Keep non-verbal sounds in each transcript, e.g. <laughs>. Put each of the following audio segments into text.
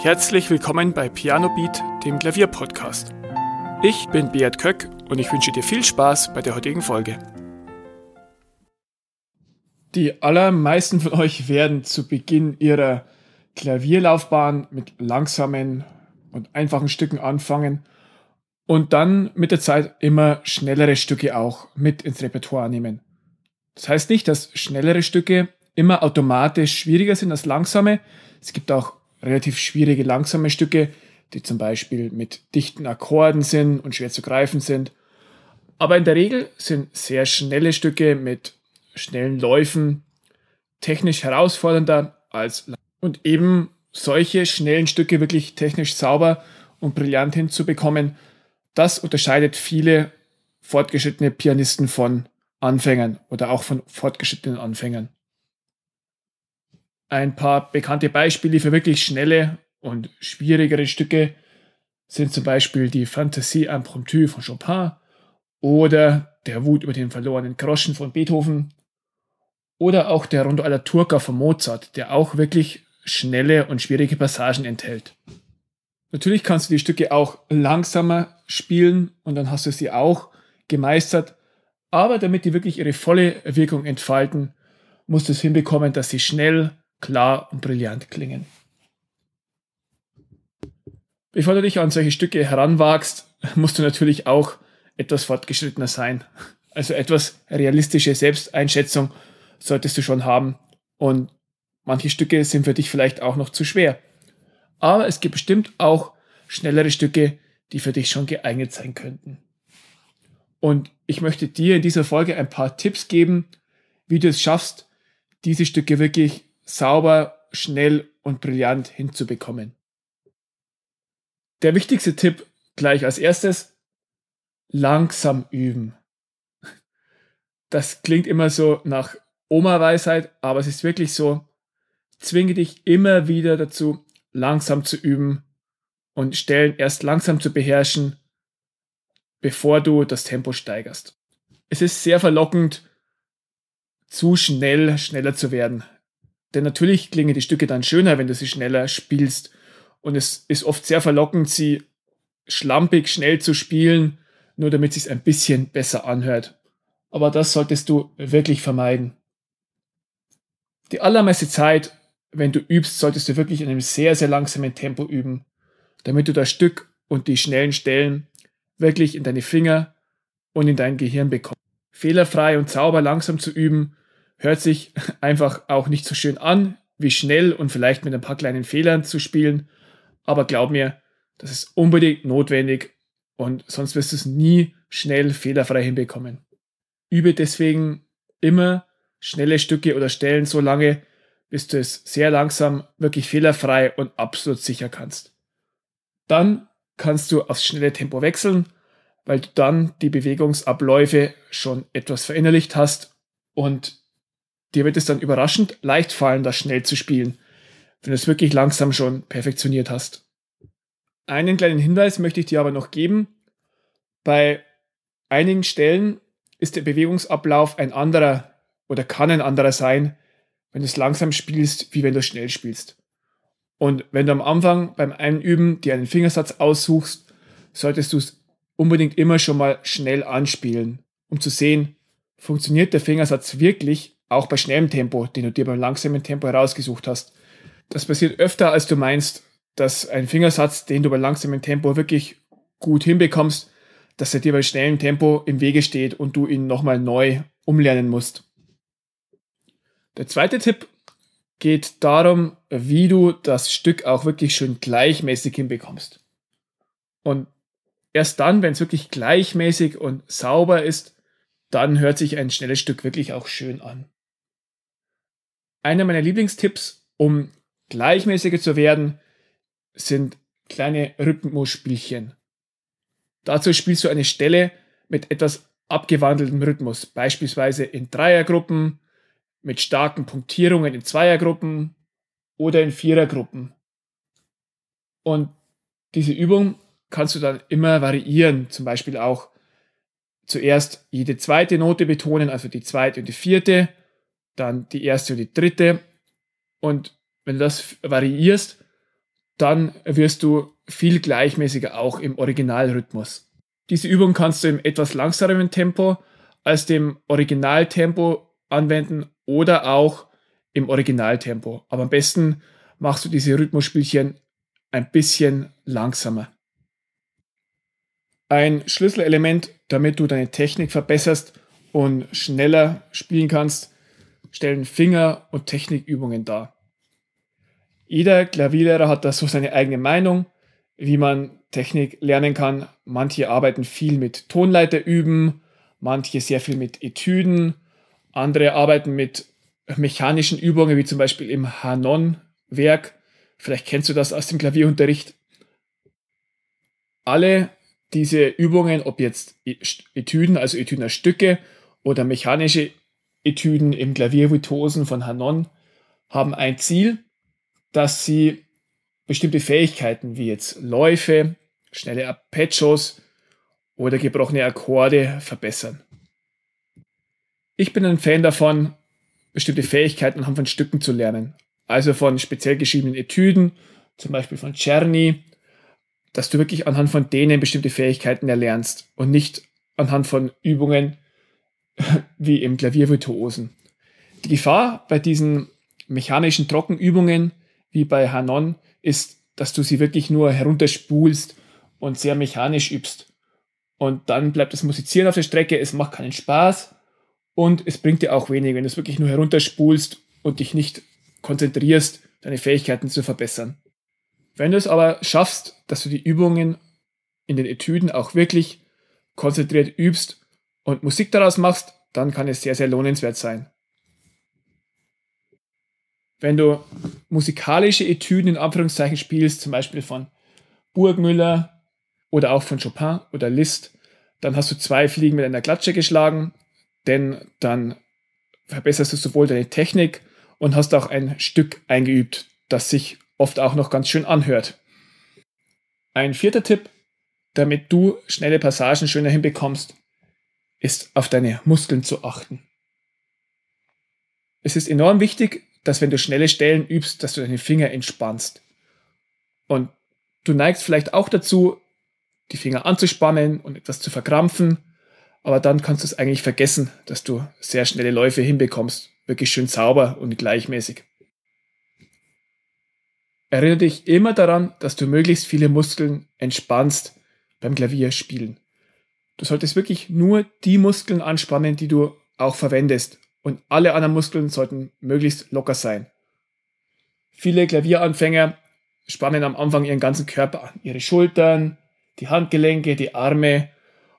Herzlich willkommen bei Piano Beat, dem Klavierpodcast. Ich bin Beat Köck und ich wünsche dir viel Spaß bei der heutigen Folge. Die allermeisten von euch werden zu Beginn ihrer Klavierlaufbahn mit langsamen und einfachen Stücken anfangen und dann mit der Zeit immer schnellere Stücke auch mit ins Repertoire nehmen. Das heißt nicht, dass schnellere Stücke immer automatisch schwieriger sind als langsame. Es gibt auch relativ schwierige, langsame Stücke, die zum Beispiel mit dichten Akkorden sind und schwer zu greifen sind. Aber in der Regel sind sehr schnelle Stücke mit schnellen Läufen technisch herausfordernder als und eben solche schnellen Stücke wirklich technisch sauber und brillant hinzubekommen, das unterscheidet viele fortgeschrittene Pianisten von Anfängern oder auch von fortgeschrittenen Anfängern. Ein paar bekannte Beispiele für wirklich schnelle und schwierigere Stücke sind zum Beispiel die Fantasie impromptue von Chopin oder der Wut über den verlorenen Groschen von Beethoven oder auch der Rondo alla Turca von Mozart, der auch wirklich schnelle und schwierige Passagen enthält. Natürlich kannst du die Stücke auch langsamer spielen und dann hast du sie auch gemeistert, aber damit die wirklich ihre volle Wirkung entfalten, musst du es hinbekommen, dass sie schnell, klar und brillant klingen. Bevor du dich an solche Stücke heranwagst, musst du natürlich auch etwas fortgeschrittener sein. Also etwas realistische Selbsteinschätzung solltest du schon haben. Und manche Stücke sind für dich vielleicht auch noch zu schwer. Aber es gibt bestimmt auch schnellere Stücke, die für dich schon geeignet sein könnten. Und ich möchte dir in dieser Folge ein paar Tipps geben, wie du es schaffst, diese Stücke wirklich sauber, schnell und brillant hinzubekommen. Der wichtigste Tipp gleich als erstes, langsam üben. Das klingt immer so nach Oma-Weisheit, aber es ist wirklich so, zwinge dich immer wieder dazu, langsam zu üben und Stellen erst langsam zu beherrschen, bevor du das Tempo steigerst. Es ist sehr verlockend, zu schnell schneller zu werden. Denn natürlich klingen die Stücke dann schöner, wenn du sie schneller spielst. Und es ist oft sehr verlockend, sie schlampig schnell zu spielen, nur damit es sich ein bisschen besser anhört. Aber das solltest du wirklich vermeiden. Die allermeiste Zeit, wenn du übst, solltest du wirklich in einem sehr, sehr langsamen Tempo üben, damit du das Stück und die schnellen Stellen wirklich in deine Finger und in dein Gehirn bekommst. Fehlerfrei und sauber langsam zu üben, hört sich einfach auch nicht so schön an, wie schnell und vielleicht mit ein paar kleinen Fehlern zu spielen. Aber glaub mir, das ist unbedingt notwendig und sonst wirst du es nie schnell fehlerfrei hinbekommen. Übe deswegen immer schnelle Stücke oder Stellen so lange, bis du es sehr langsam, wirklich fehlerfrei und absolut sicher kannst. Dann kannst du aufs schnelle Tempo wechseln, weil du dann die Bewegungsabläufe schon etwas verinnerlicht hast und dir wird es dann überraschend leicht fallen, das schnell zu spielen, wenn du es wirklich langsam schon perfektioniert hast. Einen kleinen Hinweis möchte ich dir aber noch geben. Bei einigen Stellen ist der Bewegungsablauf ein anderer oder kann ein anderer sein, wenn du es langsam spielst, wie wenn du schnell spielst. Und wenn du am Anfang beim Einüben dir einen Fingersatz aussuchst, solltest du es unbedingt immer schon mal schnell anspielen, um zu sehen, funktioniert der Fingersatz wirklich auch bei schnellem Tempo, den du dir beim langsamen Tempo herausgesucht hast. Das passiert öfter, als du meinst, dass ein Fingersatz, den du bei langsamem Tempo wirklich gut hinbekommst, dass er dir bei schnellem Tempo im Wege steht und du ihn nochmal neu umlernen musst. Der zweite Tipp geht darum, wie du das Stück auch wirklich schön gleichmäßig hinbekommst. Und erst dann, wenn es wirklich gleichmäßig und sauber ist, dann hört sich ein schnelles Stück wirklich auch schön an. Einer meiner Lieblingstipps, um gleichmäßiger zu werden, sind kleine Rhythmusspielchen. Dazu spielst du eine Stelle mit etwas abgewandeltem Rhythmus, beispielsweise in Dreiergruppen, mit starken Punktierungen in Zweiergruppen oder in Vierergruppen. Und diese Übung kannst du dann immer variieren, zum Beispiel auch zuerst jede zweite Note betonen, also die zweite und die vierte, dann die erste und die dritte. Und wenn du das variierst, dann wirst du viel gleichmäßiger auch im Originalrhythmus. Diese Übung kannst du im etwas langsameren Tempo als dem Originaltempo anwenden oder auch im Originaltempo. Aber am besten machst du diese Rhythmusspielchen ein bisschen langsamer. Ein Schlüsselelement, damit du deine Technik verbesserst und schneller spielen kannst, stellen Finger- und Technikübungen dar. Jeder Klavierlehrer hat da so seine eigene Meinung, wie man Technik lernen kann. Manche arbeiten viel mit Tonleiter üben, manche sehr viel mit Etüden, andere arbeiten mit mechanischen Übungen, wie zum Beispiel im Hanon-Werk. Vielleicht kennst du das aus dem Klavierunterricht. Alle diese Übungen, ob jetzt Etüden, also Etüdener Stücke oder mechanische Etüden im Klaviervirtuosen von Hanon, haben ein Ziel, dass sie bestimmte Fähigkeiten wie jetzt Läufe, schnelle Arpeggios oder gebrochene Akkorde verbessern. Ich bin ein Fan davon, bestimmte Fähigkeiten anhand von Stücken zu lernen. Also von speziell geschriebenen Etüden, zum Beispiel von Czerny, dass du wirklich anhand von denen bestimmte Fähigkeiten erlernst und nicht anhand von Übungen <laughs> wie im Klaviervirtuosen. Die Gefahr bei diesen mechanischen Trockenübungen wie bei Hanon ist, dass du sie wirklich nur herunterspulst und sehr mechanisch übst. Und dann bleibt das Musizieren auf der Strecke, es macht keinen Spaß und es bringt dir auch wenig, wenn du es wirklich nur herunterspulst und dich nicht konzentrierst, deine Fähigkeiten zu verbessern. Wenn du es aber schaffst, dass du die Übungen in den Etüden auch wirklich konzentriert übst und Musik daraus machst, dann kann es sehr, sehr lohnenswert sein. Wenn du musikalische Etüden in Anführungszeichen spielst, zum Beispiel von Burgmüller oder auch von Chopin oder Liszt, dann hast du zwei Fliegen mit einer Klatsche geschlagen, denn dann verbesserst du sowohl deine Technik und hast auch ein Stück eingeübt, das sich oft auch noch ganz schön anhört. Ein vierter Tipp, damit du schnelle Passagen schöner hinbekommst, ist auf deine Muskeln zu achten. Es ist enorm wichtig, dass wenn du schnelle Stellen übst, dass du deine Finger entspannst. Und du neigst vielleicht auch dazu, die Finger anzuspannen und etwas zu verkrampfen, aber dann kannst du es eigentlich vergessen, dass du sehr schnelle Läufe hinbekommst, wirklich schön sauber und gleichmäßig. Erinnere dich immer daran, dass du möglichst viele Muskeln entspannst beim Klavierspielen. Du solltest wirklich nur die Muskeln anspannen, die du auch verwendest und alle anderen Muskeln sollten möglichst locker sein. Viele Klavieranfänger spannen am Anfang ihren ganzen Körper an, ihre Schultern, die Handgelenke, die Arme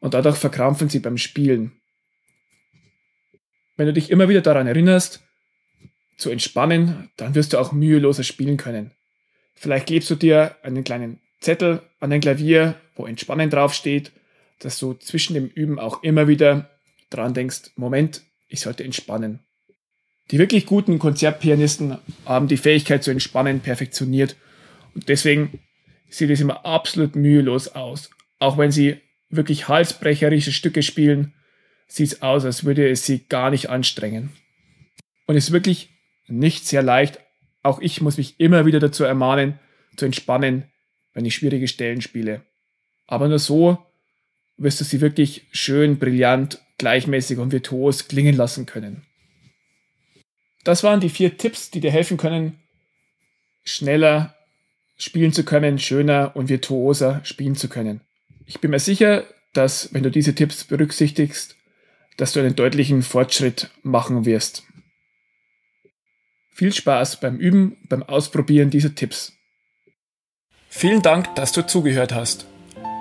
und dadurch verkrampfen sie beim Spielen. Wenn du dich immer wieder daran erinnerst, zu entspannen, dann wirst du auch müheloser spielen können. Vielleicht klebst du dir einen kleinen Zettel an dein Klavier, wo Entspannen draufsteht, dass du zwischen dem Üben auch immer wieder dran denkst, Moment, ich sollte entspannen. Die wirklich guten Konzertpianisten haben die Fähigkeit zu entspannen perfektioniert und deswegen sieht es immer absolut mühelos aus. Auch wenn sie wirklich halsbrecherische Stücke spielen, sieht es aus, als würde es sie gar nicht anstrengen. Und es ist wirklich nicht sehr leicht. Auch ich muss mich immer wieder dazu ermahnen, zu entspannen, wenn ich schwierige Stellen spiele. Aber nur so wirst du sie wirklich schön, brillant gleichmäßig und virtuos klingen lassen können. Das waren die vier Tipps, die dir helfen können, schneller spielen zu können, schöner und virtuoser spielen zu können. Ich bin mir sicher, dass wenn du diese Tipps berücksichtigst, dass du einen deutlichen Fortschritt machen wirst. Viel Spaß beim Üben, beim Ausprobieren dieser Tipps. Vielen Dank, dass du zugehört hast.